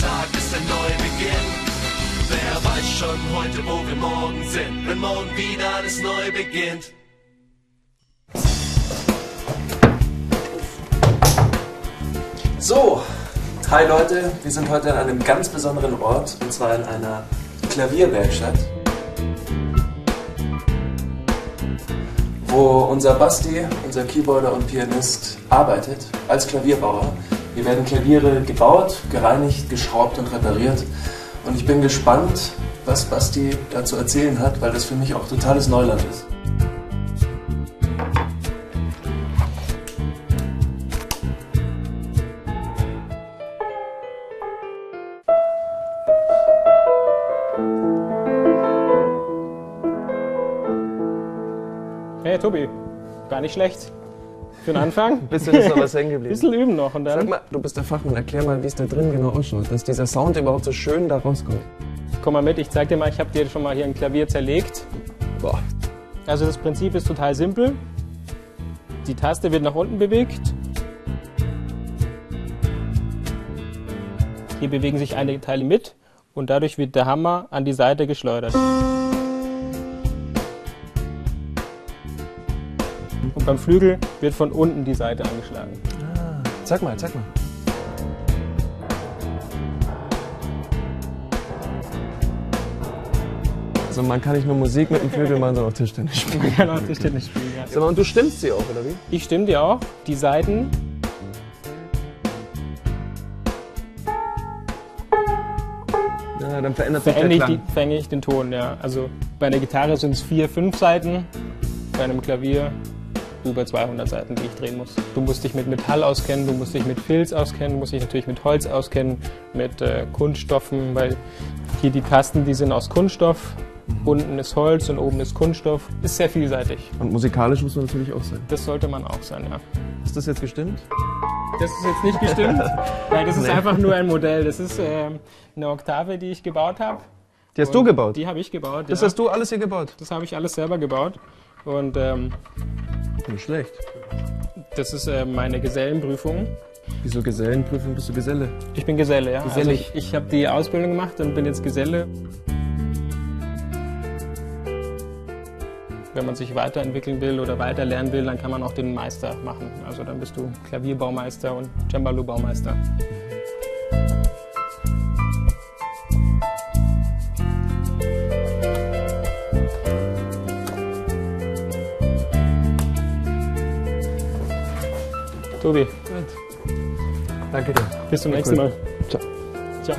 Tag ist ein Neubeginn. Wer weiß schon heute, wo wir morgen sind, wenn morgen wieder alles neu beginnt. So, hi Leute, wir sind heute an einem ganz besonderen Ort und zwar in einer Klavierwerkstatt, wo unser Basti, unser Keyboarder und Pianist, arbeitet als Klavierbauer. Hier werden Klaviere gebaut, gereinigt, geschraubt und repariert und ich bin gespannt, was Basti da zu erzählen hat, weil das für mich auch totales Neuland ist. Hey Tobi, gar nicht schlecht. Für den Anfang. Bisschen ist noch was hängen geblieben. Bisschen üben noch und Sag dann mal, du bist der Fachmann, erklär mal, wie es da drin genau ausschaut, dass dieser Sound überhaupt so schön da rauskommt. komm mal mit, ich zeig dir mal, ich habe dir schon mal hier ein Klavier zerlegt. Boah. Also das Prinzip ist total simpel. Die Taste wird nach unten bewegt. Hier bewegen sich einige Teile mit und dadurch wird der Hammer an die Seite geschleudert. Und beim Flügel wird von unten die Seite angeschlagen. Zeig mal, zeig mal. Also man kann nicht nur Musik mit dem Flügel machen, sondern auch Tischtennis spielen. Man kann auch Tischtennis spielen. Ja. Sag mal, und du stimmst sie auch, oder wie? Ich stimme dir auch. Die Seiten Ja, dann verändert sich der veränge ich, Klang. die, verenge ich den Ton, ja. Also bei einer Gitarre sind es vier, fünf Seiten, bei einem Klavier über 200 Seiten, die ich drehen muss. Du musst dich mit Metall auskennen, du musst dich mit Filz auskennen, du musst dich natürlich mit Holz auskennen, mit äh, Kunststoffen, weil hier die Tasten, die sind aus Kunststoff, unten ist Holz und oben ist Kunststoff. Ist sehr vielseitig. Und musikalisch muss man natürlich auch sein. Das sollte man auch sein, ja. Ist das jetzt gestimmt? Das ist jetzt nicht gestimmt, weil das ist Nee. einfach nur ein Modell. Das ist ähm, eine Oktave, die ich gebaut habe. Die hast du gebaut? Die habe ich gebaut, das ja. hast du alles hier gebaut? Das habe ich alles selber gebaut. Und ähm, Nicht schlecht. das ist äh, meine Gesellenprüfung. Wieso Gesellenprüfung? Bist du Geselle? Ich bin Geselle, ja. Gesellig. Also ich ich habe die Ausbildung gemacht und bin jetzt Geselle. Wenn man sich weiterentwickeln will oder weiter lernen will, dann kann man auch den Meister machen. Also dann bist du Klavierbaumeister und Cembalo-Baumeister. Tobi, Danke dir. bis zum nächsten. Mal. Ciao. Ciao.